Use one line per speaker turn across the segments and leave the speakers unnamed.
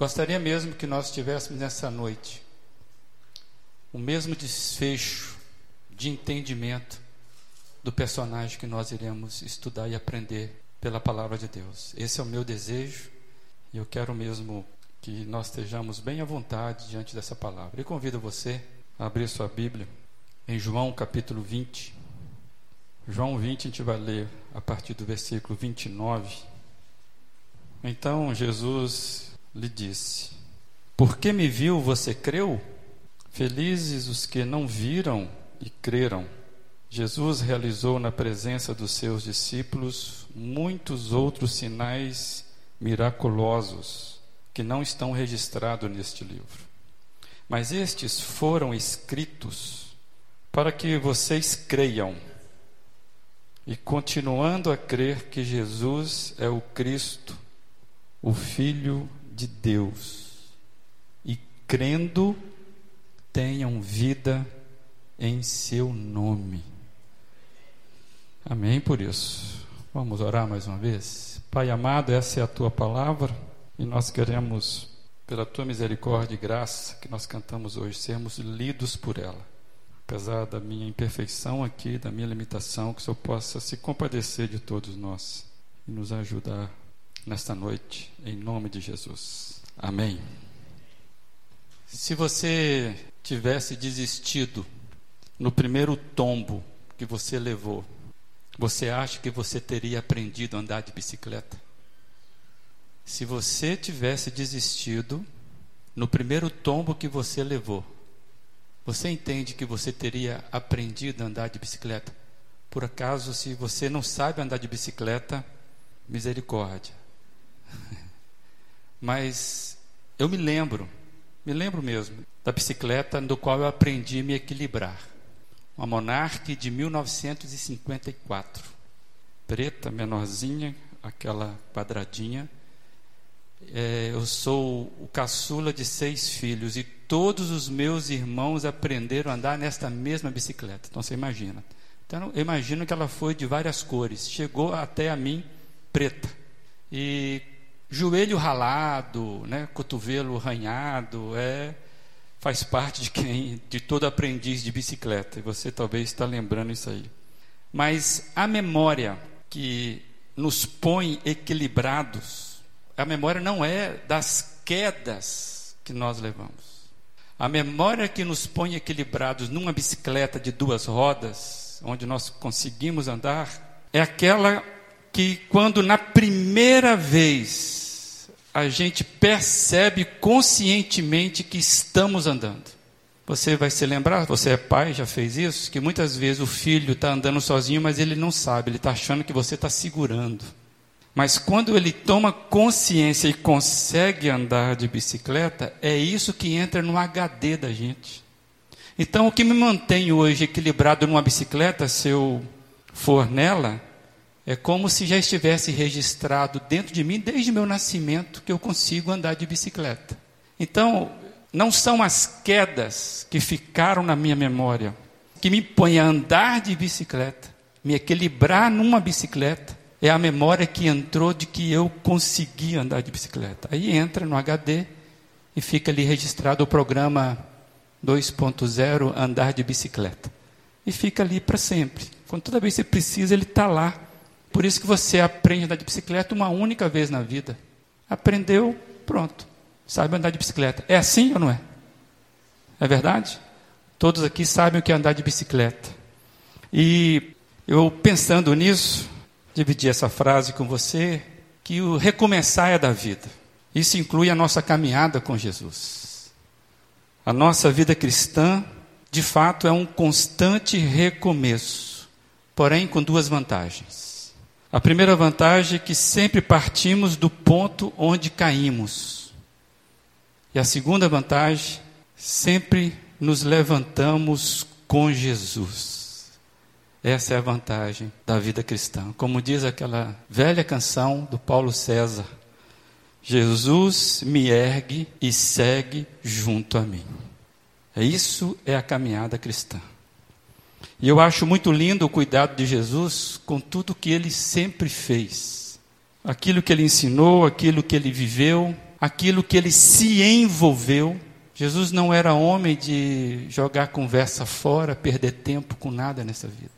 Gostaria mesmo que nós tivéssemos nessa noite o mesmo desfecho de entendimento do personagem que nós iremos estudar e aprender pela palavra de Deus. Esse é o meu desejo e eu quero mesmo que nós estejamos bem à vontade diante dessa palavra. E convido você a abrir sua Bíblia em João capítulo 20. João 20, a gente vai ler a partir do versículo 29. Então Jesus lhe disse: Porque me viu, você creu? Felizes os que não viram e creram. Jesus realizou na presença dos seus discípulos muitos outros sinais miraculosos que não estão registrados neste livro. Mas estes foram escritos para que vocês creiam e continuando a crer que Jesus é o Cristo, o Filho de Deus, e crendo, tenham vida em seu nome. Amém por isso. Vamos orar mais uma vez? Pai amado, essa é a tua palavra e nós queremos, pela tua misericórdia e graça que nós cantamos hoje, sermos lidos por ela apesar da minha imperfeição aqui, da minha limitação, que o Senhor possa se compadecer de todos nós e nos ajudar nesta noite, em nome de Jesus. Amém. Se você tivesse desistido no primeiro tombo que você levou, você acha que você teria aprendido a andar de bicicleta? Se você tivesse desistido no primeiro tombo que você levou, você entende que você teria aprendido a andar de bicicleta? Por acaso, se você não sabe andar de bicicleta, misericórdia. Mas eu me lembro, me lembro mesmo, da bicicleta no qual eu aprendi a me equilibrar. Uma Monarch de 1954. Preta, menorzinha, aquela quadradinha. É, eu sou o caçula de seis filhos e todos os meus irmãos aprenderam a andar nesta mesma bicicleta. Então você imagina. Então eu imagino que ela foi de várias cores. Chegou até a mim preta. E joelho ralado, né, cotovelo arranhado, é faz parte de quem de todo aprendiz de bicicleta. E você talvez está lembrando isso aí. Mas a memória que nos põe equilibrados, a memória não é das quedas que nós levamos. A memória que nos põe equilibrados numa bicicleta de duas rodas, onde nós conseguimos andar, é aquela que, quando na primeira vez a gente percebe conscientemente que estamos andando. Você vai se lembrar, você é pai, já fez isso, que muitas vezes o filho está andando sozinho, mas ele não sabe, ele está achando que você está segurando. Mas quando ele toma consciência e consegue andar de bicicleta, é isso que entra no HD da gente. Então, o que me mantém hoje equilibrado numa bicicleta, se eu for nela, é como se já estivesse registrado dentro de mim desde meu nascimento que eu consigo andar de bicicleta. Então, não são as quedas que ficaram na minha memória que me põem a andar de bicicleta, me equilibrar numa bicicleta, é a memória que entrou de que eu consegui andar de bicicleta. Aí entra no HD e fica ali registrado o programa 2.0 andar de bicicleta. E fica ali para sempre. Quando toda vez que você precisa, ele está lá. Por isso que você aprende a andar de bicicleta uma única vez na vida. Aprendeu, pronto. Sabe andar de bicicleta. É assim ou não é? É verdade? Todos aqui sabem o que é andar de bicicleta. E eu pensando nisso, dividir essa frase com você, que o recomeçar é da vida. Isso inclui a nossa caminhada com Jesus. A nossa vida cristã, de fato, é um constante recomeço, porém com duas vantagens. A primeira vantagem é que sempre partimos do ponto onde caímos. E a segunda vantagem, sempre nos levantamos com Jesus. Essa é a vantagem da vida cristã. Como diz aquela velha canção do Paulo César: Jesus me ergue e segue junto a mim. É isso é a caminhada cristã. E eu acho muito lindo o cuidado de Jesus com tudo que ele sempre fez. Aquilo que ele ensinou, aquilo que ele viveu, aquilo que ele se envolveu. Jesus não era homem de jogar conversa fora, perder tempo com nada nessa vida.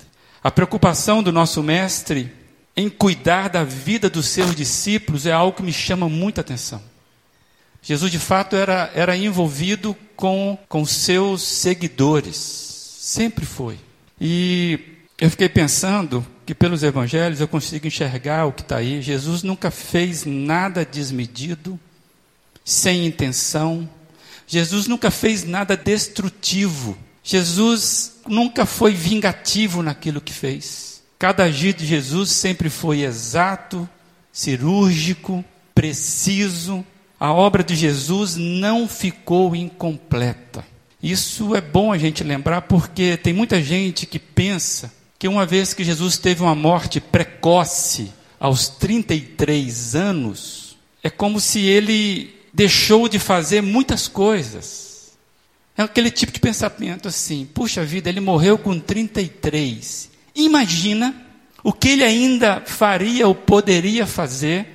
A preocupação do nosso mestre em cuidar da vida dos seus discípulos é algo que me chama muita atenção. Jesus, de fato, era, era envolvido com, com seus seguidores, sempre foi. E eu fiquei pensando que pelos evangelhos eu consigo enxergar o que está aí. Jesus nunca fez nada desmedido, sem intenção. Jesus nunca fez nada destrutivo. Jesus nunca foi vingativo naquilo que fez. Cada agir de Jesus sempre foi exato, cirúrgico, preciso. A obra de Jesus não ficou incompleta. Isso é bom a gente lembrar porque tem muita gente que pensa que uma vez que Jesus teve uma morte precoce, aos 33 anos, é como se ele deixou de fazer muitas coisas. É aquele tipo de pensamento assim: puxa vida, ele morreu com 33. Imagina o que ele ainda faria ou poderia fazer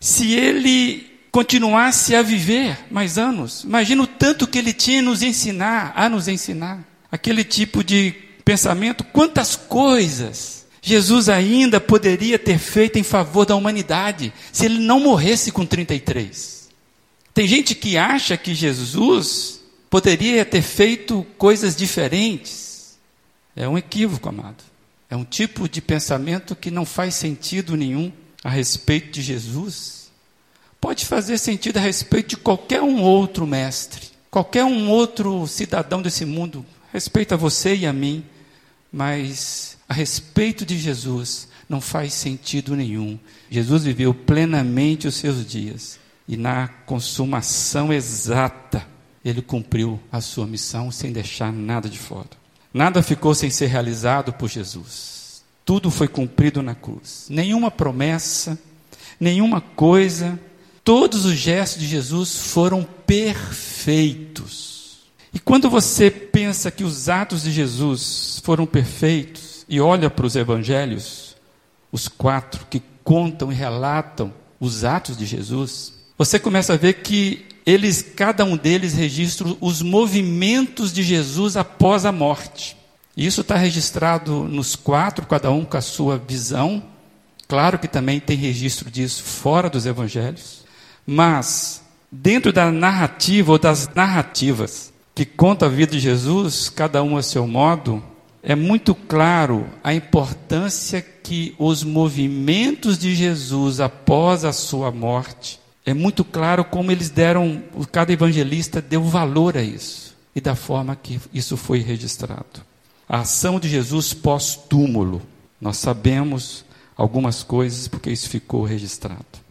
se ele continuasse a viver mais anos. Imagina o tanto que ele tinha a nos ensinar, a nos ensinar. Aquele tipo de pensamento, quantas coisas Jesus ainda poderia ter feito em favor da humanidade se ele não morresse com 33. Tem gente que acha que Jesus poderia ter feito coisas diferentes. É um equívoco, amado. É um tipo de pensamento que não faz sentido nenhum a respeito de Jesus. Pode fazer sentido a respeito de qualquer um outro mestre, qualquer um outro cidadão desse mundo, respeita você e a mim mas a respeito de Jesus não faz sentido nenhum. Jesus viveu plenamente os seus dias e na consumação exata ele cumpriu a sua missão sem deixar nada de fora. Nada ficou sem ser realizado por Jesus. Tudo foi cumprido na cruz. Nenhuma promessa, nenhuma coisa, todos os gestos de Jesus foram perfeitos. E quando você pensa que os atos de Jesus foram perfeitos e olha para os evangelhos, os quatro que contam e relatam os atos de Jesus, você começa a ver que eles, cada um deles registra os movimentos de Jesus após a morte. Isso está registrado nos quatro, cada um com a sua visão. Claro que também tem registro disso fora dos evangelhos. Mas, dentro da narrativa ou das narrativas que conta a vida de Jesus, cada um a seu modo, é muito claro a importância que os movimentos de Jesus após a sua morte, é muito claro como eles deram, cada evangelista deu valor a isso e da forma que isso foi registrado. A ação de Jesus pós-túmulo, nós sabemos algumas coisas porque isso ficou registrado.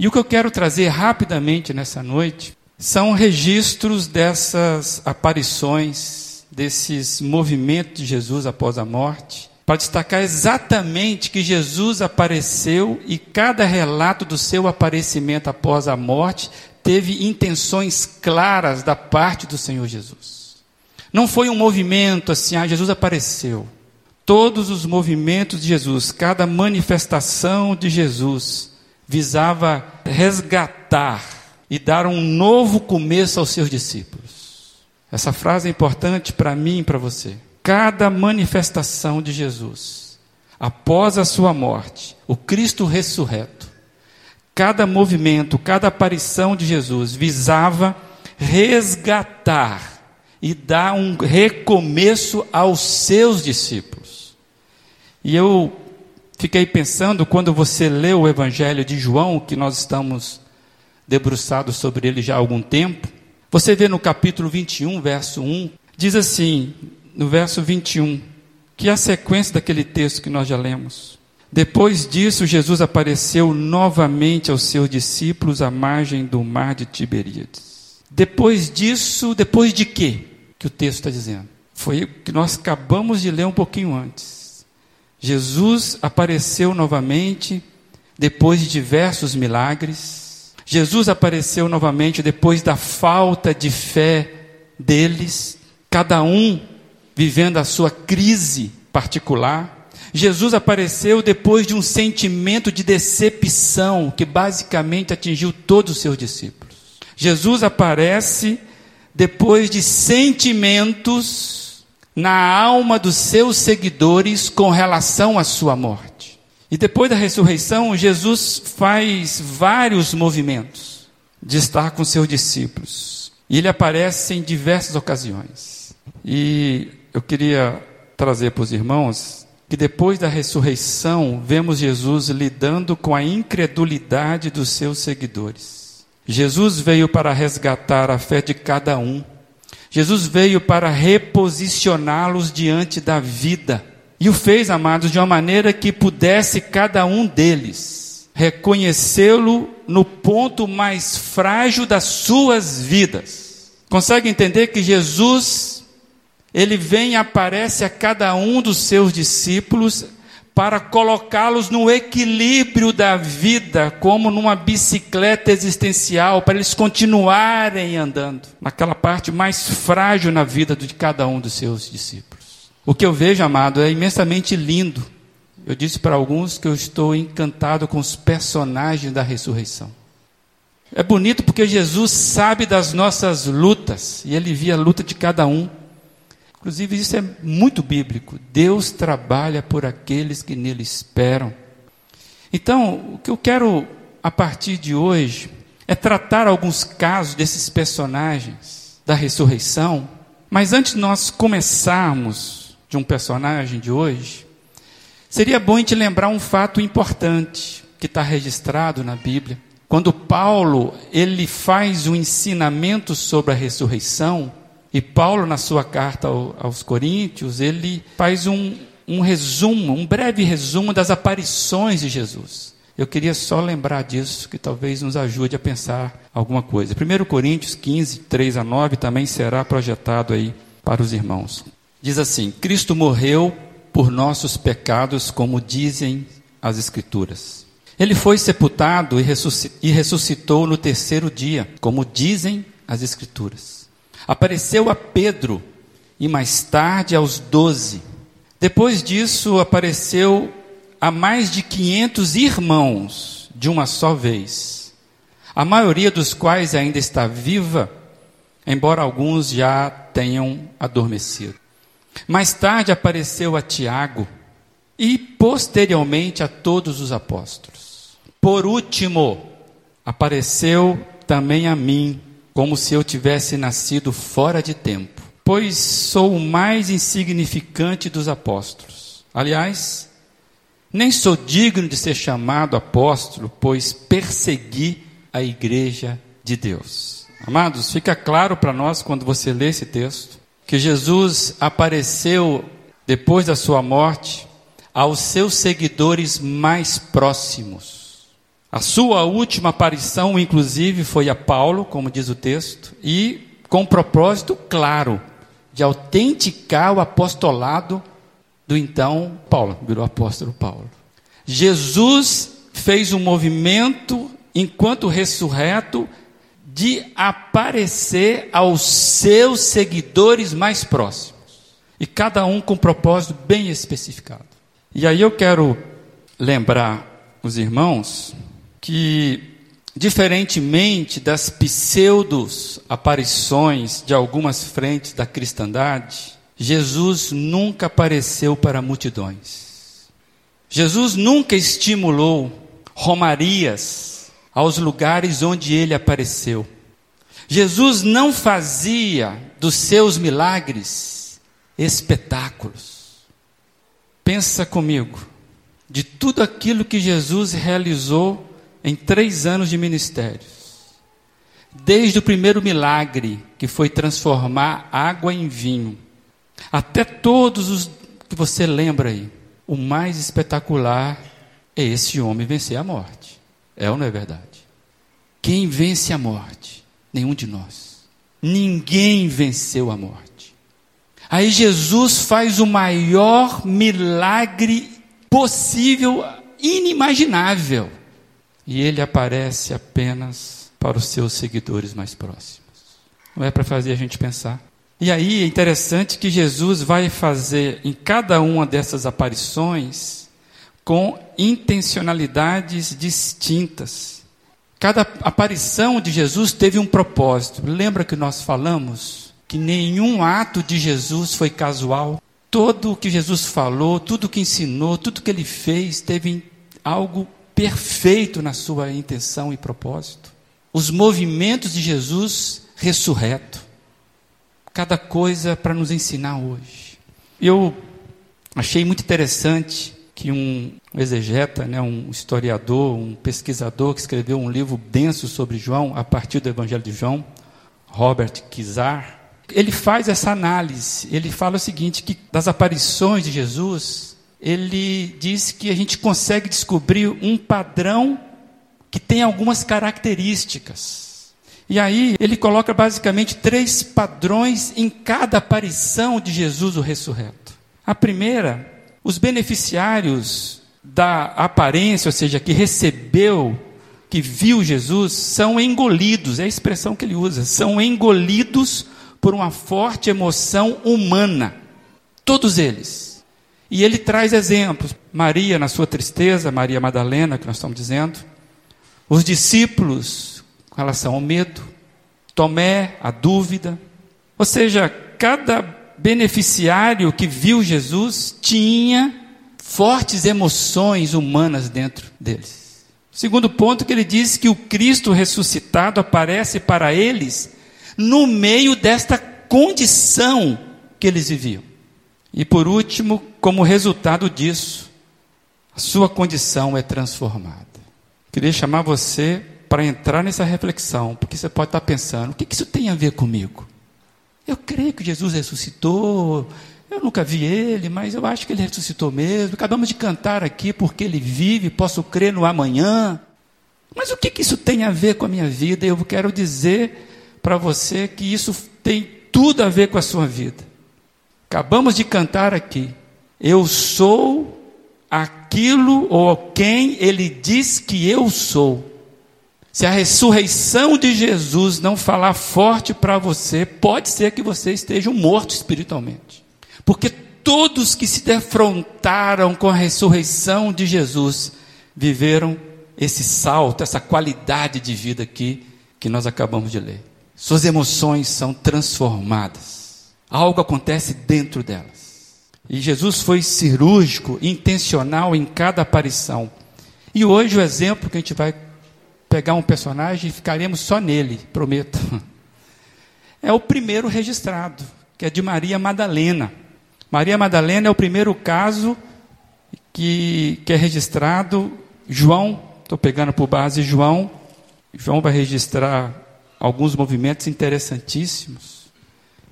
E o que eu quero trazer rapidamente nessa noite são registros dessas aparições, desses movimentos de Jesus após a morte, para destacar exatamente que Jesus apareceu e cada relato do seu aparecimento após a morte teve intenções claras da parte do Senhor Jesus. Não foi um movimento assim, ah, Jesus apareceu. Todos os movimentos de Jesus, cada manifestação de Jesus, visava resgatar e dar um novo começo aos seus discípulos. Essa frase é importante para mim e para você. Cada manifestação de Jesus, após a sua morte, o Cristo ressurreto, cada movimento, cada aparição de Jesus visava resgatar e dar um recomeço aos seus discípulos. E eu fiquei pensando, quando você lê o Evangelho de João, que nós estamos debruçado sobre ele já há algum tempo. Você vê no capítulo 21, verso 1, diz assim, no verso 21, que é a sequência daquele texto que nós já lemos. Depois disso, Jesus apareceu novamente aos seus discípulos à margem do mar de Tiberíades. Depois disso, depois de quê? Que o texto está dizendo. Foi o que nós acabamos de ler um pouquinho antes. Jesus apareceu novamente depois de diversos milagres Jesus apareceu novamente depois da falta de fé deles, cada um vivendo a sua crise particular. Jesus apareceu depois de um sentimento de decepção que basicamente atingiu todos os seus discípulos. Jesus aparece depois de sentimentos na alma dos seus seguidores com relação à sua morte. E depois da ressurreição, Jesus faz vários movimentos de estar com seus discípulos. E ele aparece em diversas ocasiões. E eu queria trazer para os irmãos que depois da ressurreição, vemos Jesus lidando com a incredulidade dos seus seguidores. Jesus veio para resgatar a fé de cada um. Jesus veio para reposicioná-los diante da vida. E o fez, amados, de uma maneira que pudesse cada um deles reconhecê-lo no ponto mais frágil das suas vidas. Consegue entender que Jesus ele vem e aparece a cada um dos seus discípulos para colocá-los no equilíbrio da vida, como numa bicicleta existencial, para eles continuarem andando naquela parte mais frágil na vida de cada um dos seus discípulos. O que eu vejo, amado, é imensamente lindo. Eu disse para alguns que eu estou encantado com os personagens da ressurreição. É bonito porque Jesus sabe das nossas lutas e ele via a luta de cada um. Inclusive, isso é muito bíblico. Deus trabalha por aqueles que nele esperam. Então, o que eu quero, a partir de hoje, é tratar alguns casos desses personagens da ressurreição. Mas antes de nós começarmos de um personagem de hoje, seria bom a gente lembrar um fato importante que está registrado na Bíblia. Quando Paulo ele faz um ensinamento sobre a ressurreição, e Paulo, na sua carta aos Coríntios, ele faz um, um resumo, um breve resumo das aparições de Jesus. Eu queria só lembrar disso, que talvez nos ajude a pensar alguma coisa. 1 Coríntios 15, 3 a 9 também será projetado aí para os irmãos. Diz assim: Cristo morreu por nossos pecados, como dizem as Escrituras. Ele foi sepultado e ressuscitou no terceiro dia, como dizem as Escrituras. Apareceu a Pedro e mais tarde aos doze. Depois disso, apareceu a mais de 500 irmãos de uma só vez, a maioria dos quais ainda está viva, embora alguns já tenham adormecido. Mais tarde apareceu a Tiago e posteriormente a todos os apóstolos. Por último, apareceu também a mim, como se eu tivesse nascido fora de tempo, pois sou o mais insignificante dos apóstolos. Aliás, nem sou digno de ser chamado apóstolo, pois persegui a igreja de Deus. Amados, fica claro para nós quando você lê esse texto que Jesus apareceu depois da sua morte aos seus seguidores mais próximos. A sua última aparição, inclusive, foi a Paulo, como diz o texto, e com propósito claro de autenticar o apostolado do então Paulo, virou apóstolo Paulo. Jesus fez um movimento, enquanto ressurreto, de aparecer aos seus seguidores mais próximos, e cada um com um propósito bem especificado. E aí eu quero lembrar os irmãos que, diferentemente das pseudos aparições de algumas frentes da cristandade, Jesus nunca apareceu para multidões. Jesus nunca estimulou romarias aos lugares onde ele apareceu. Jesus não fazia dos seus milagres espetáculos. Pensa comigo, de tudo aquilo que Jesus realizou em três anos de ministérios. Desde o primeiro milagre, que foi transformar água em vinho, até todos os que você lembra aí, o mais espetacular é esse homem vencer a morte. É ou não é verdade? Quem vence a morte? Nenhum de nós. Ninguém venceu a morte. Aí Jesus faz o maior milagre possível, inimaginável e ele aparece apenas para os seus seguidores mais próximos. Não é para fazer a gente pensar. E aí é interessante que Jesus vai fazer em cada uma dessas aparições com intencionalidades distintas. Cada aparição de Jesus teve um propósito. Lembra que nós falamos que nenhum ato de Jesus foi casual? Todo o que Jesus falou, tudo o que ensinou, tudo que ele fez, teve algo perfeito na sua intenção e propósito. Os movimentos de Jesus ressurreto. Cada coisa para nos ensinar hoje. Eu achei muito interessante que um exegeta, né, um historiador, um pesquisador que escreveu um livro denso sobre João, a partir do Evangelho de João, Robert Kizar, ele faz essa análise. Ele fala o seguinte: que das aparições de Jesus, ele diz que a gente consegue descobrir um padrão que tem algumas características. E aí ele coloca basicamente três padrões em cada aparição de Jesus o ressurreto. A primeira os beneficiários da aparência, ou seja, que recebeu, que viu Jesus, são engolidos, é a expressão que ele usa, são engolidos por uma forte emoção humana. Todos eles. E ele traz exemplos. Maria na sua tristeza, Maria Madalena, que nós estamos dizendo. Os discípulos com relação ao medo. Tomé, a dúvida. Ou seja, cada beneficiário que viu Jesus tinha fortes emoções humanas dentro deles. Segundo ponto que ele diz que o Cristo ressuscitado aparece para eles no meio desta condição que eles viviam. E por último, como resultado disso, a sua condição é transformada. Queria chamar você para entrar nessa reflexão, porque você pode estar pensando: o que isso tem a ver comigo? Eu creio que Jesus ressuscitou. Eu nunca vi ele, mas eu acho que ele ressuscitou mesmo. Acabamos de cantar aqui porque ele vive, posso crer no amanhã. Mas o que, que isso tem a ver com a minha vida? Eu quero dizer para você que isso tem tudo a ver com a sua vida. Acabamos de cantar aqui. Eu sou aquilo ou quem ele diz que eu sou. Se a ressurreição de Jesus não falar forte para você, pode ser que você esteja morto espiritualmente. Porque todos que se defrontaram com a ressurreição de Jesus viveram esse salto, essa qualidade de vida aqui que nós acabamos de ler. Suas emoções são transformadas. Algo acontece dentro delas. E Jesus foi cirúrgico, intencional em cada aparição. E hoje o exemplo que a gente vai pegar um personagem e ficaremos só nele, prometo. É o primeiro registrado, que é de Maria Madalena. Maria Madalena é o primeiro caso que, que é registrado. João, estou pegando por base João. João vai registrar alguns movimentos interessantíssimos.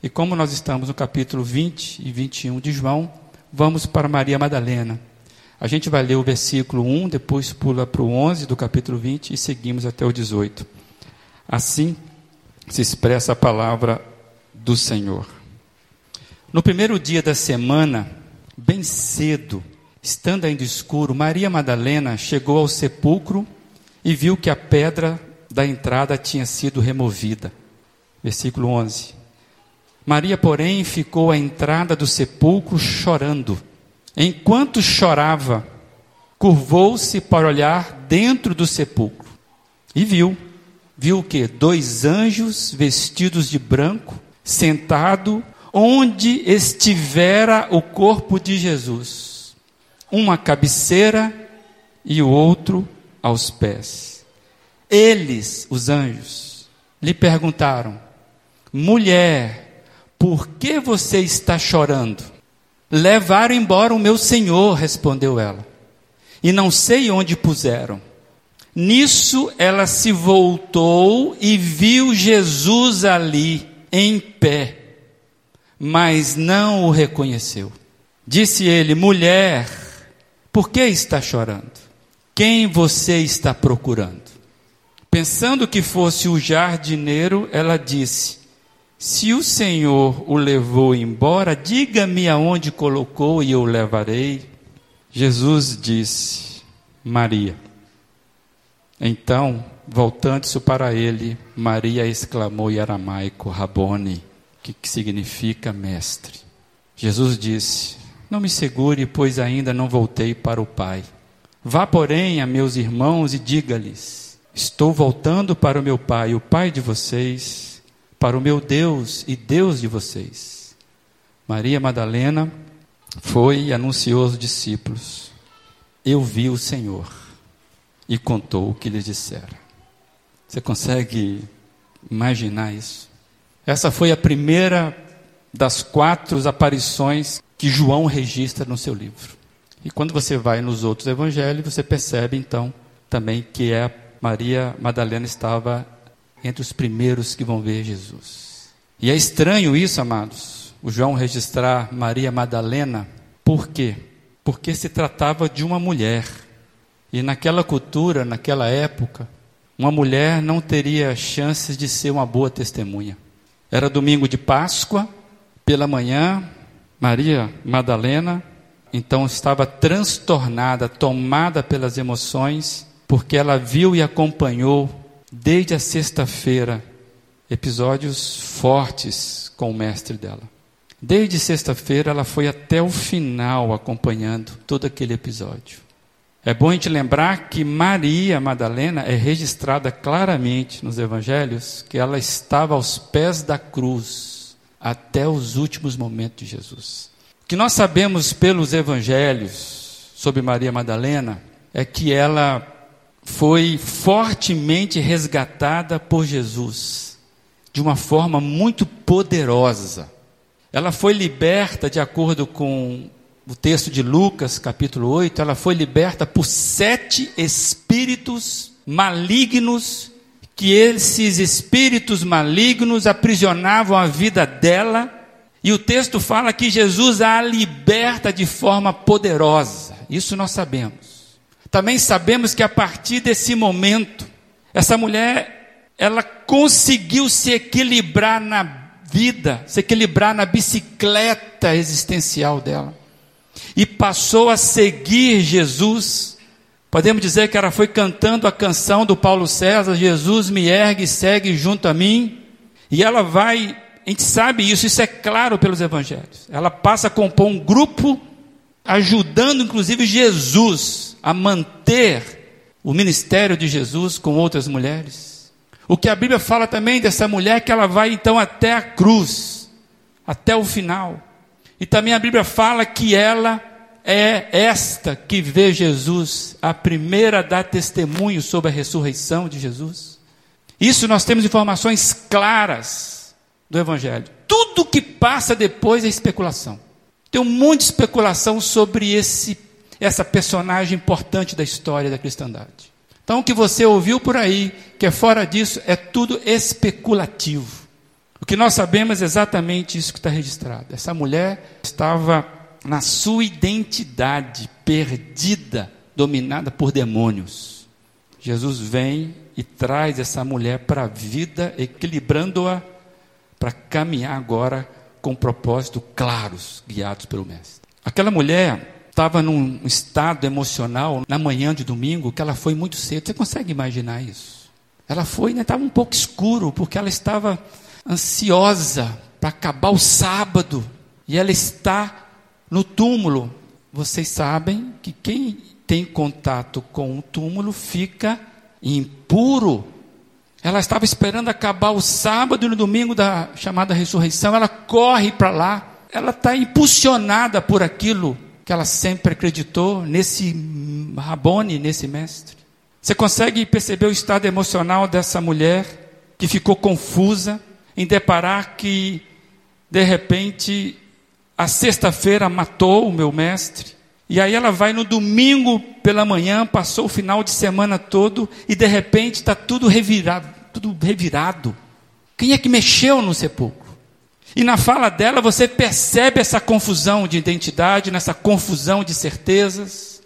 E como nós estamos no capítulo 20 e 21 de João, vamos para Maria Madalena. A gente vai ler o versículo 1, depois pula para o 11 do capítulo 20 e seguimos até o 18. Assim se expressa a palavra do Senhor. No primeiro dia da semana, bem cedo, estando ainda escuro, Maria Madalena chegou ao sepulcro e viu que a pedra da entrada tinha sido removida. Versículo 11. Maria, porém, ficou à entrada do sepulcro chorando. Enquanto chorava, curvou-se para olhar dentro do sepulcro e viu. Viu o que? Dois anjos vestidos de branco, sentado onde estivera o corpo de Jesus, uma cabeceira e o outro aos pés. Eles, os anjos, lhe perguntaram: Mulher, por que você está chorando? Levaram embora o meu senhor, respondeu ela, e não sei onde puseram. Nisso ela se voltou e viu Jesus ali, em pé, mas não o reconheceu. Disse ele: Mulher, por que está chorando? Quem você está procurando? Pensando que fosse o jardineiro, ela disse: se o Senhor o levou embora, diga-me aonde colocou e eu o levarei. Jesus disse: Maria. Então, voltando-se para ele, Maria exclamou em aramaico: Rabone, que, que significa mestre. Jesus disse: Não me segure, pois ainda não voltei para o Pai. Vá, porém, a meus irmãos e diga-lhes: Estou voltando para o meu Pai, o Pai de vocês, para o meu Deus e Deus de vocês. Maria Madalena foi e anunciou aos discípulos: Eu vi o Senhor e contou o que lhes dissera. Você consegue imaginar isso? Essa foi a primeira das quatro aparições que João registra no seu livro. E quando você vai nos outros evangelhos, você percebe então também que é Maria Madalena estava entre os primeiros que vão ver Jesus. E é estranho isso, amados, o João registrar Maria Madalena, por quê? Porque se tratava de uma mulher. E naquela cultura, naquela época, uma mulher não teria chances de ser uma boa testemunha. Era domingo de Páscoa, pela manhã, Maria Madalena então estava transtornada, tomada pelas emoções, porque ela viu e acompanhou desde a sexta-feira episódios fortes com o mestre dela. Desde sexta-feira ela foi até o final acompanhando todo aquele episódio. É bom a gente lembrar que Maria Madalena é registrada claramente nos evangelhos que ela estava aos pés da cruz até os últimos momentos de Jesus que nós sabemos pelos evangelhos sobre Maria Madalena é que ela foi fortemente resgatada por Jesus de uma forma muito poderosa. Ela foi liberta, de acordo com o texto de Lucas, capítulo 8, ela foi liberta por sete espíritos malignos, que esses espíritos malignos aprisionavam a vida dela e o texto fala que Jesus a liberta de forma poderosa. Isso nós sabemos. Também sabemos que a partir desse momento, essa mulher, ela conseguiu se equilibrar na vida, se equilibrar na bicicleta existencial dela. E passou a seguir Jesus. Podemos dizer que ela foi cantando a canção do Paulo César: Jesus me ergue segue junto a mim. E ela vai a gente sabe isso, isso é claro pelos evangelhos. Ela passa a compor um grupo, ajudando inclusive Jesus a manter o ministério de Jesus com outras mulheres. O que a Bíblia fala também dessa mulher que ela vai então até a cruz, até o final. E também a Bíblia fala que ela é esta que vê Jesus, a primeira a dar testemunho sobre a ressurreição de Jesus. Isso nós temos informações claras do Evangelho. Tudo que passa depois é especulação. Tem um monte de especulação sobre esse, essa personagem importante da história da cristandade. Então, o que você ouviu por aí, que é fora disso, é tudo especulativo. O que nós sabemos é exatamente isso que está registrado. Essa mulher estava na sua identidade, perdida, dominada por demônios. Jesus vem e traz essa mulher para a vida, equilibrando-a para caminhar agora com propósitos claros, guiados pelo Mestre. Aquela mulher estava num estado emocional na manhã de domingo que ela foi muito cedo. Você consegue imaginar isso? Ela foi, né, estava um pouco escuro, porque ela estava ansiosa para acabar o sábado. E ela está no túmulo. Vocês sabem que quem tem contato com o túmulo fica impuro ela estava esperando acabar o sábado e no domingo da chamada ressurreição. Ela corre para lá. Ela está impulsionada por aquilo que ela sempre acreditou nesse Rabone, nesse mestre. Você consegue perceber o estado emocional dessa mulher que ficou confusa em deparar que, de repente, a sexta-feira matou o meu mestre. E aí ela vai no domingo pela manhã, passou o final de semana todo e de repente está tudo revirado, tudo revirado. Quem é que mexeu no sepulcro? E na fala dela você percebe essa confusão de identidade, nessa confusão de certezas.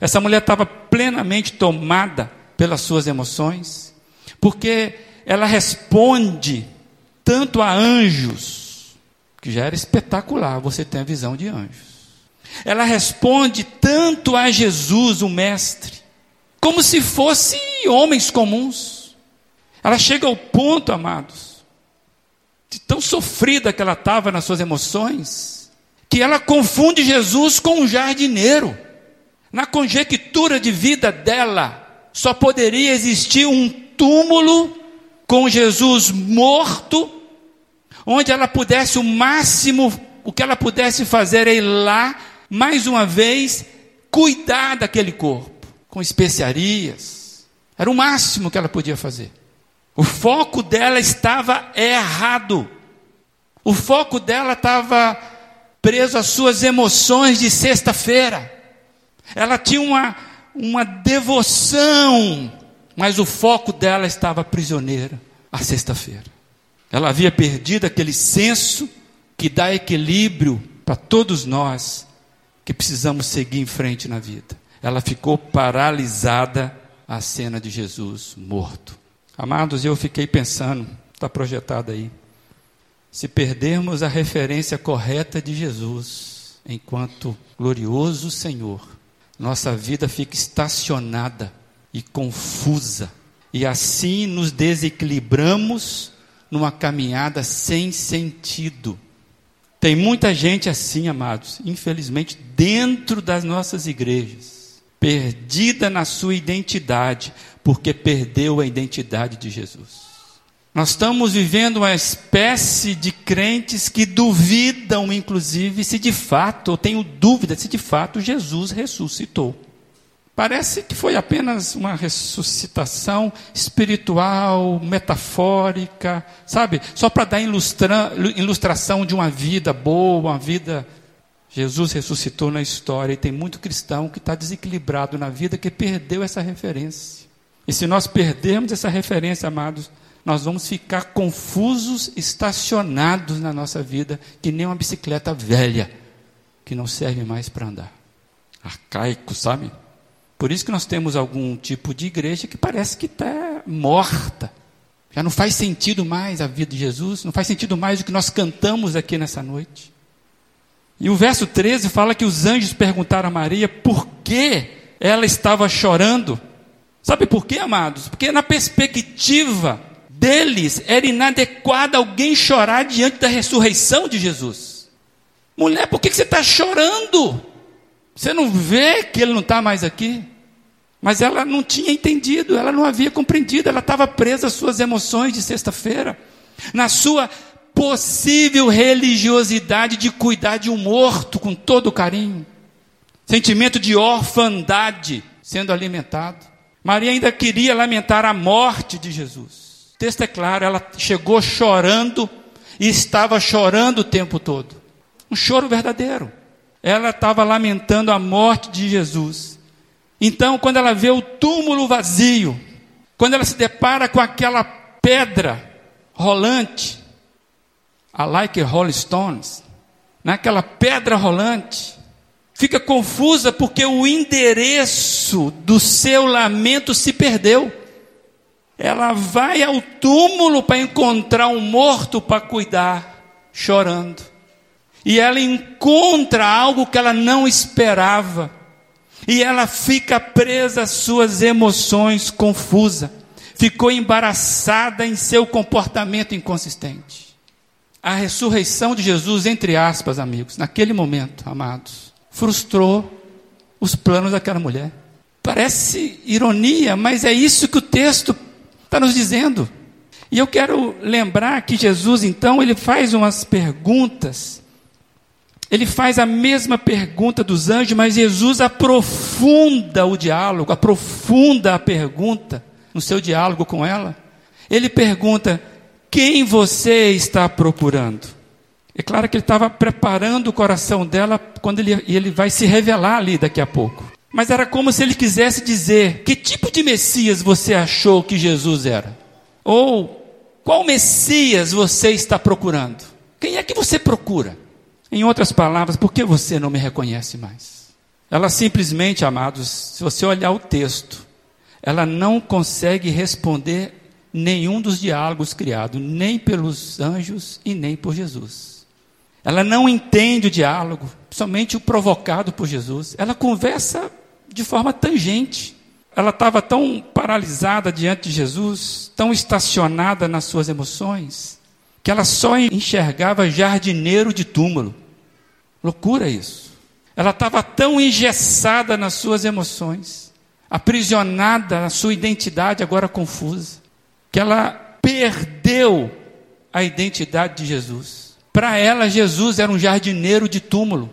Essa mulher estava plenamente tomada pelas suas emoções, porque ela responde tanto a anjos, que já era espetacular, você tem a visão de anjos ela responde tanto a Jesus, o Mestre, como se fossem homens comuns. Ela chega ao ponto, amados, de tão sofrida que ela estava nas suas emoções, que ela confunde Jesus com um jardineiro. Na conjectura de vida dela Só poderia existir um túmulo com Jesus morto, onde ela pudesse o máximo, o que ela pudesse fazer é ir lá, mais uma vez, cuidar daquele corpo, com especiarias. Era o máximo que ela podia fazer. O foco dela estava errado. O foco dela estava preso às suas emoções de sexta-feira. Ela tinha uma, uma devoção, mas o foco dela estava prisioneira à sexta-feira. Ela havia perdido aquele senso que dá equilíbrio para todos nós que precisamos seguir em frente na vida. Ela ficou paralisada à cena de Jesus morto. Amados, eu fiquei pensando, está projetado aí. Se perdermos a referência correta de Jesus enquanto glorioso Senhor, nossa vida fica estacionada e confusa, e assim nos desequilibramos numa caminhada sem sentido. Tem muita gente assim, amados, infelizmente, dentro das nossas igrejas, perdida na sua identidade, porque perdeu a identidade de Jesus. Nós estamos vivendo uma espécie de crentes que duvidam, inclusive, se de fato, eu tenho dúvida se de fato Jesus ressuscitou. Parece que foi apenas uma ressuscitação espiritual, metafórica, sabe? Só para dar ilustra ilustração de uma vida boa, uma vida. Jesus ressuscitou na história e tem muito cristão que está desequilibrado na vida que perdeu essa referência. E se nós perdermos essa referência, amados, nós vamos ficar confusos, estacionados na nossa vida, que nem uma bicicleta velha, que não serve mais para andar. Arcaico, sabe? Por isso que nós temos algum tipo de igreja que parece que está morta. Já não faz sentido mais a vida de Jesus, não faz sentido mais o que nós cantamos aqui nessa noite. E o verso 13 fala que os anjos perguntaram a Maria por que ela estava chorando. Sabe por quê, amados? Porque na perspectiva deles era inadequado alguém chorar diante da ressurreição de Jesus. Mulher, por que você está chorando? Você não vê que ele não está mais aqui? Mas ela não tinha entendido, ela não havia compreendido, ela estava presa às suas emoções de sexta-feira, na sua possível religiosidade de cuidar de um morto com todo carinho, sentimento de orfandade sendo alimentado. Maria ainda queria lamentar a morte de Jesus. O texto é claro, ela chegou chorando e estava chorando o tempo todo. Um choro verdadeiro. Ela estava lamentando a morte de Jesus. Então, quando ela vê o túmulo vazio, quando ela se depara com aquela pedra rolante, a like Rolling Stones, naquela pedra rolante, fica confusa porque o endereço do seu lamento se perdeu ela vai ao túmulo para encontrar um morto para cuidar, chorando. E ela encontra algo que ela não esperava. E ela fica presa às suas emoções, confusa. Ficou embaraçada em seu comportamento inconsistente. A ressurreição de Jesus, entre aspas, amigos, naquele momento, amados, frustrou os planos daquela mulher. Parece ironia, mas é isso que o texto Está nos dizendo. E eu quero lembrar que Jesus, então, ele faz umas perguntas. Ele faz a mesma pergunta dos anjos, mas Jesus aprofunda o diálogo, aprofunda a pergunta no seu diálogo com ela. Ele pergunta: Quem você está procurando? É claro que ele estava preparando o coração dela quando ele, ele vai se revelar ali daqui a pouco. Mas era como se ele quisesse dizer: que tipo de Messias você achou que Jesus era? Ou qual Messias você está procurando? Quem é que você procura? Em outras palavras, por que você não me reconhece mais? Ela simplesmente, amados, se você olhar o texto, ela não consegue responder nenhum dos diálogos criados, nem pelos anjos e nem por Jesus. Ela não entende o diálogo, somente o provocado por Jesus. Ela conversa de forma tangente. Ela estava tão paralisada diante de Jesus, tão estacionada nas suas emoções, que ela só enxergava jardineiro de túmulo. Loucura isso. Ela estava tão engessada nas suas emoções. aprisionada na sua identidade agora confusa, que ela perdeu a identidade de Jesus. Para ela, Jesus era um jardineiro de túmulo.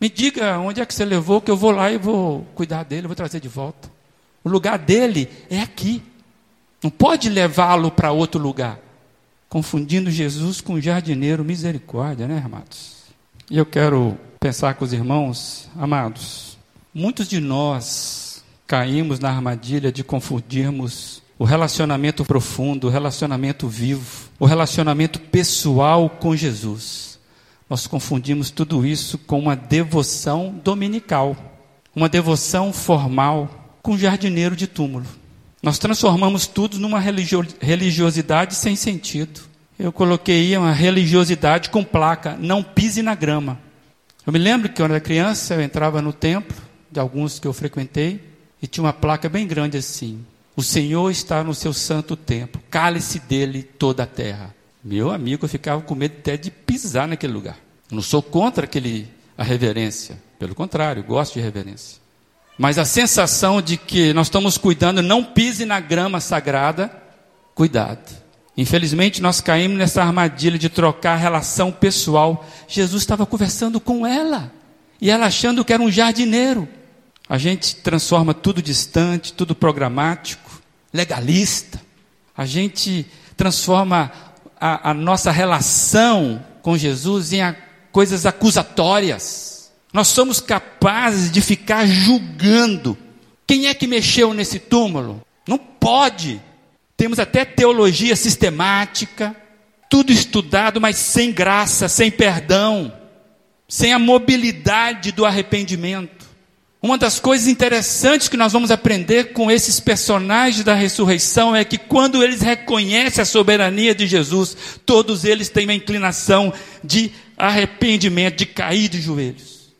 Me diga onde é que você levou, que eu vou lá e vou cuidar dele, vou trazer de volta. O lugar dele é aqui. Não pode levá-lo para outro lugar. Confundindo Jesus com jardineiro, misericórdia, né, amados? E eu quero pensar com os irmãos, amados. Muitos de nós caímos na armadilha de confundirmos o relacionamento profundo, o relacionamento vivo, o relacionamento pessoal com Jesus. Nós confundimos tudo isso com uma devoção dominical, uma devoção formal com jardineiro de túmulo. Nós transformamos tudo numa religiosidade sem sentido. Eu coloquei uma religiosidade com placa, não pise na grama. Eu me lembro que quando era criança, eu entrava no templo, de alguns que eu frequentei, e tinha uma placa bem grande assim: O Senhor está no seu santo templo, cale-se dele toda a terra. Meu amigo, eu ficava com medo até de pisar naquele lugar. não sou contra aquele, a reverência, pelo contrário, gosto de reverência. Mas a sensação de que nós estamos cuidando, não pise na grama sagrada, cuidado. Infelizmente, nós caímos nessa armadilha de trocar a relação pessoal. Jesus estava conversando com ela, e ela achando que era um jardineiro. A gente transforma tudo distante, tudo programático, legalista. A gente transforma a, a nossa relação com Jesus em a, coisas acusatórias. Nós somos capazes de ficar julgando. Quem é que mexeu nesse túmulo? Não pode. Temos até teologia sistemática, tudo estudado, mas sem graça, sem perdão, sem a mobilidade do arrependimento. Uma das coisas interessantes que nós vamos aprender com esses personagens da ressurreição é que quando eles reconhecem a soberania de Jesus, todos eles têm uma inclinação de arrependimento, de cair de joelhos.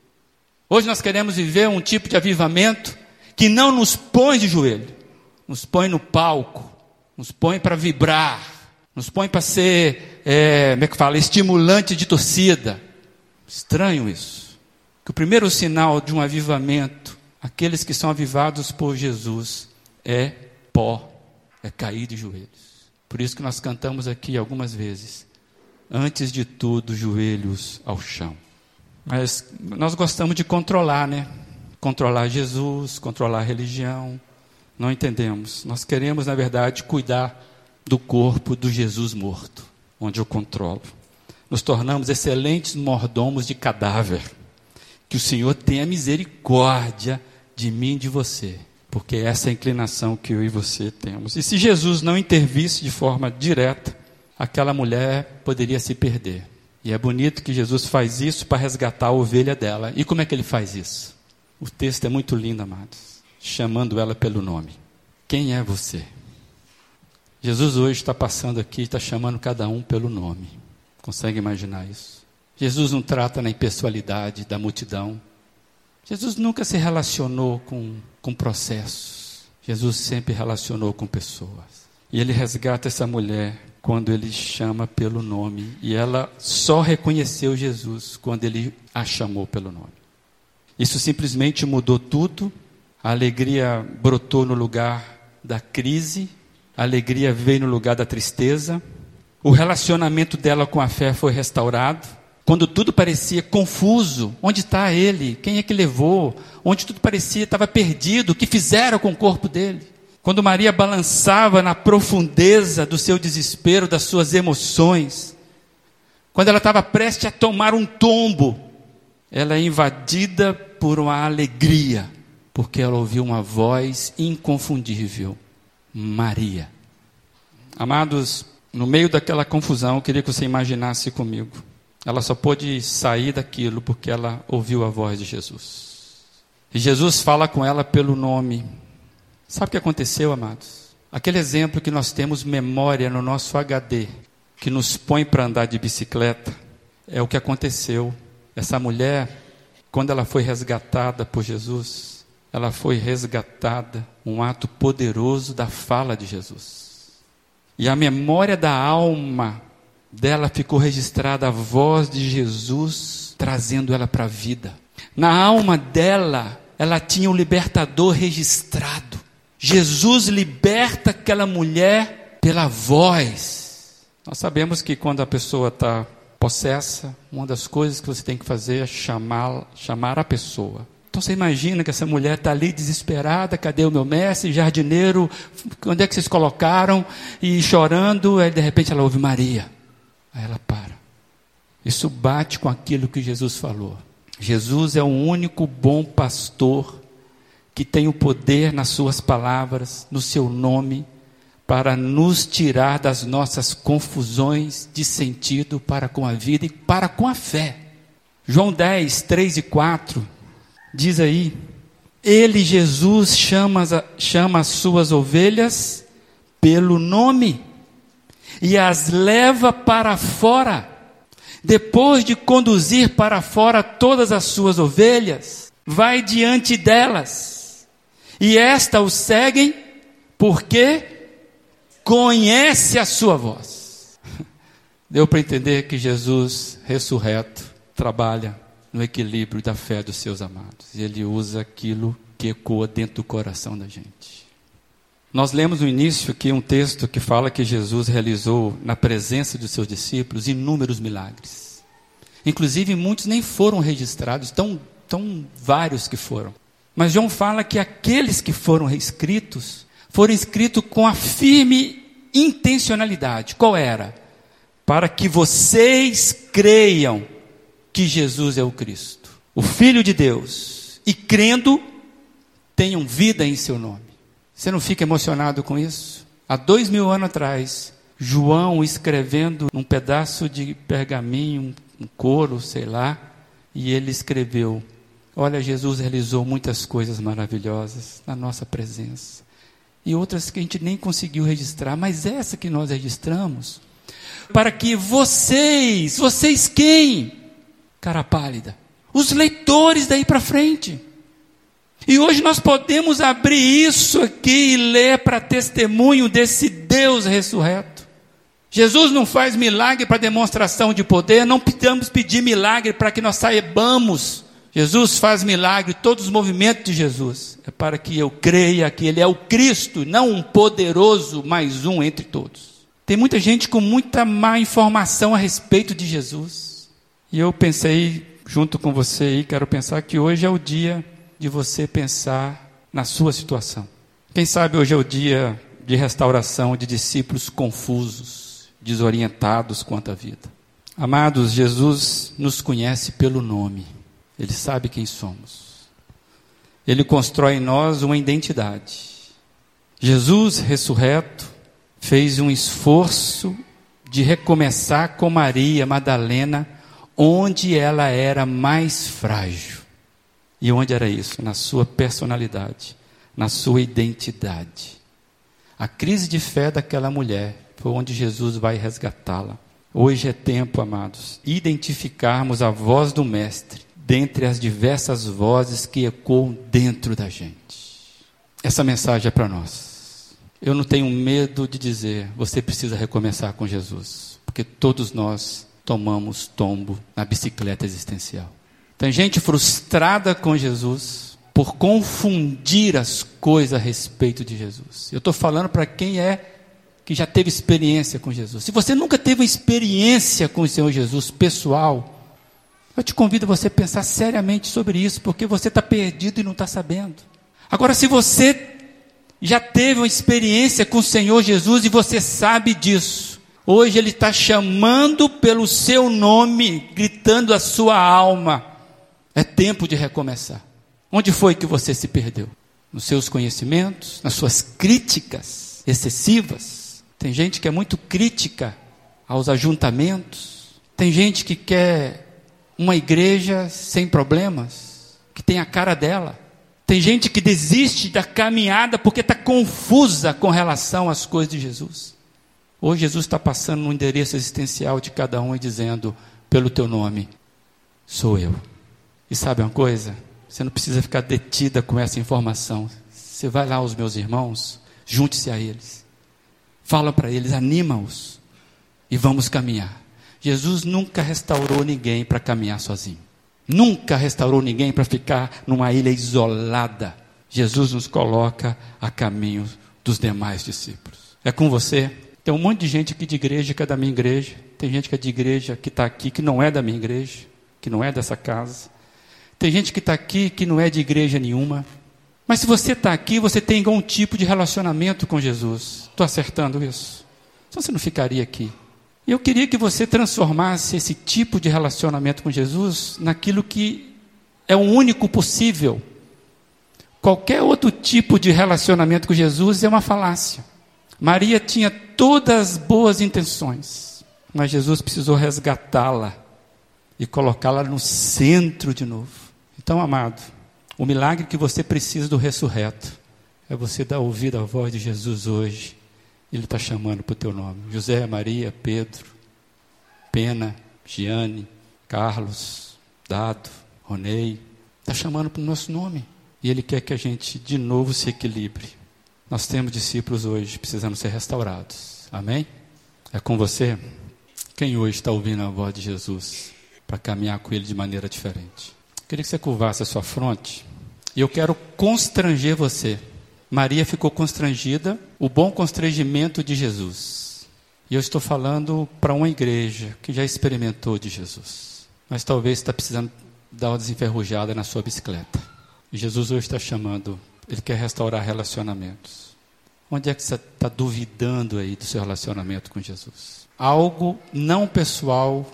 Hoje nós queremos viver um tipo de avivamento que não nos põe de joelho, nos põe no palco, nos põe para vibrar, nos põe para ser, é, como é que fala, estimulante de torcida. Estranho isso. Que o primeiro sinal de um avivamento, aqueles que são avivados por Jesus, é pó, é cair de joelhos. Por isso que nós cantamos aqui algumas vezes. Antes de tudo, joelhos ao chão. Mas nós gostamos de controlar, né? Controlar Jesus, controlar a religião. Não entendemos. Nós queremos, na verdade, cuidar do corpo do Jesus morto, onde eu controlo. Nos tornamos excelentes mordomos de cadáver. Que o Senhor tenha misericórdia de mim e de você, porque essa é a inclinação que eu e você temos. E se Jesus não intervisse de forma direta, aquela mulher poderia se perder. E é bonito que Jesus faz isso para resgatar a ovelha dela. E como é que ele faz isso? O texto é muito lindo, amados. Chamando ela pelo nome. Quem é você? Jesus hoje está passando aqui, está chamando cada um pelo nome. Consegue imaginar isso? Jesus não trata na impessoalidade da multidão. Jesus nunca se relacionou com, com processos. Jesus sempre relacionou com pessoas. E ele resgata essa mulher quando ele chama pelo nome. E ela só reconheceu Jesus quando ele a chamou pelo nome. Isso simplesmente mudou tudo. A alegria brotou no lugar da crise, a alegria veio no lugar da tristeza. O relacionamento dela com a fé foi restaurado. Quando tudo parecia confuso, onde está ele? Quem é que levou? Onde tudo parecia estava perdido, o que fizeram com o corpo dele? Quando Maria balançava na profundeza do seu desespero, das suas emoções, quando ela estava prestes a tomar um tombo, ela é invadida por uma alegria, porque ela ouviu uma voz inconfundível: Maria. Amados, no meio daquela confusão, eu queria que você imaginasse comigo. Ela só pôde sair daquilo porque ela ouviu a voz de Jesus. E Jesus fala com ela pelo nome. Sabe o que aconteceu, amados? Aquele exemplo que nós temos memória no nosso HD, que nos põe para andar de bicicleta, é o que aconteceu. Essa mulher, quando ela foi resgatada por Jesus, ela foi resgatada, um ato poderoso da fala de Jesus. E a memória da alma dela ficou registrada a voz de Jesus trazendo ela para a vida. Na alma dela ela tinha o libertador registrado. Jesus liberta aquela mulher pela voz. Nós sabemos que quando a pessoa está possessa, uma das coisas que você tem que fazer é chamar, chamar a pessoa. Então você imagina que essa mulher está ali desesperada, cadê o meu mestre, jardineiro, onde é que vocês colocaram? E chorando, aí de repente ela ouve Maria. Aí ela para. Isso bate com aquilo que Jesus falou. Jesus é o único bom pastor que tem o poder nas suas palavras, no seu nome, para nos tirar das nossas confusões de sentido para com a vida e para com a fé. João 10, 3 e 4 Diz aí, ele, Jesus, chama, chama as suas ovelhas pelo nome e as leva para fora. Depois de conduzir para fora todas as suas ovelhas, vai diante delas. E esta o seguem porque conhece a sua voz. Deu para entender que Jesus ressurreto trabalha no equilíbrio da fé dos seus amados. E ele usa aquilo que ecoa dentro do coração da gente. Nós lemos no início aqui um texto que fala que Jesus realizou na presença dos seus discípulos inúmeros milagres. Inclusive, muitos nem foram registrados, tão, tão vários que foram. Mas João fala que aqueles que foram escritos foram escritos com a firme intencionalidade. Qual era? Para que vocês creiam que Jesus é o Cristo, o Filho de Deus, e crendo, tenham vida em seu nome. Você não fica emocionado com isso? Há dois mil anos atrás, João escrevendo um pedaço de pergaminho, um couro, sei lá, e ele escreveu: Olha, Jesus realizou muitas coisas maravilhosas na nossa presença. E outras que a gente nem conseguiu registrar, mas essa que nós registramos, para que vocês, vocês quem? cara pálida. Os leitores daí para frente. E hoje nós podemos abrir isso aqui e ler para testemunho desse Deus ressurreto. Jesus não faz milagre para demonstração de poder, não precisamos pedir milagre para que nós saibamos. Jesus faz milagre, todos os movimentos de Jesus é para que eu creia que Ele é o Cristo, não um poderoso mais um entre todos. Tem muita gente com muita má informação a respeito de Jesus. E eu pensei, junto com você aí, quero pensar que hoje é o dia de você pensar na sua situação. Quem sabe hoje é o dia de restauração de discípulos confusos, desorientados quanto à vida. Amados, Jesus nos conhece pelo nome, Ele sabe quem somos. Ele constrói em nós uma identidade. Jesus ressurreto fez um esforço de recomeçar com Maria Madalena onde ela era mais frágil. E onde era isso? Na sua personalidade, na sua identidade. A crise de fé daquela mulher foi onde Jesus vai resgatá-la. Hoje é tempo, amados, identificarmos a voz do Mestre dentre as diversas vozes que ecoam dentro da gente. Essa mensagem é para nós. Eu não tenho medo de dizer, você precisa recomeçar com Jesus, porque todos nós tomamos tombo na bicicleta existencial. Tem gente frustrada com Jesus por confundir as coisas a respeito de Jesus. Eu estou falando para quem é que já teve experiência com Jesus. Se você nunca teve uma experiência com o Senhor Jesus pessoal, eu te convido a você pensar seriamente sobre isso, porque você está perdido e não está sabendo. Agora, se você já teve uma experiência com o Senhor Jesus e você sabe disso, Hoje Ele está chamando pelo seu nome, gritando a sua alma. É tempo de recomeçar. Onde foi que você se perdeu? Nos seus conhecimentos, nas suas críticas excessivas. Tem gente que é muito crítica aos ajuntamentos. Tem gente que quer uma igreja sem problemas, que tem a cara dela. Tem gente que desiste da caminhada porque está confusa com relação às coisas de Jesus. Hoje Jesus está passando no endereço existencial de cada um e dizendo, pelo teu nome, sou eu. E sabe uma coisa? Você não precisa ficar detida com essa informação. Você vai lá aos meus irmãos, junte-se a eles. Fala para eles, anima-os e vamos caminhar. Jesus nunca restaurou ninguém para caminhar sozinho. Nunca restaurou ninguém para ficar numa ilha isolada. Jesus nos coloca a caminho dos demais discípulos. É com você. Tem um monte de gente aqui de igreja que é da minha igreja. Tem gente que é de igreja que está aqui que não é da minha igreja, que não é dessa casa. Tem gente que está aqui que não é de igreja nenhuma. Mas se você está aqui, você tem algum tipo de relacionamento com Jesus. Estou acertando isso? Então você não ficaria aqui. E eu queria que você transformasse esse tipo de relacionamento com Jesus naquilo que é o único possível. Qualquer outro tipo de relacionamento com Jesus é uma falácia. Maria tinha todas as boas intenções, mas Jesus precisou resgatá-la e colocá-la no centro de novo. Então, amado, o milagre que você precisa do ressurreto é você dar ouvido à voz de Jesus hoje ele está chamando para o teu nome. José, Maria, Pedro, Pena, Giane, Carlos, Dado, Ronei. Está chamando para o nosso nome. E Ele quer que a gente de novo se equilibre. Nós temos discípulos hoje precisando ser restaurados. Amém? É com você? Quem hoje está ouvindo a voz de Jesus para caminhar com Ele de maneira diferente? Queria que você curvasse a sua fronte. E eu quero constranger você Maria ficou constrangida, o bom constrangimento de Jesus. E eu estou falando para uma igreja que já experimentou de Jesus, mas talvez está precisando dar uma desenferrujada na sua bicicleta. E Jesus hoje está chamando, Ele quer restaurar relacionamentos. Onde é que você está duvidando aí do seu relacionamento com Jesus? Algo não pessoal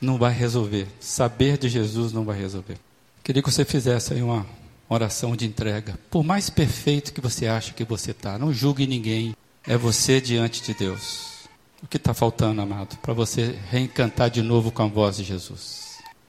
não vai resolver. Saber de Jesus não vai resolver. Queria que você fizesse aí uma oração de entrega. Por mais perfeito que você acha que você está, não julgue ninguém. É você diante de Deus. O que está faltando, amado, para você reencantar de novo com a voz de Jesus?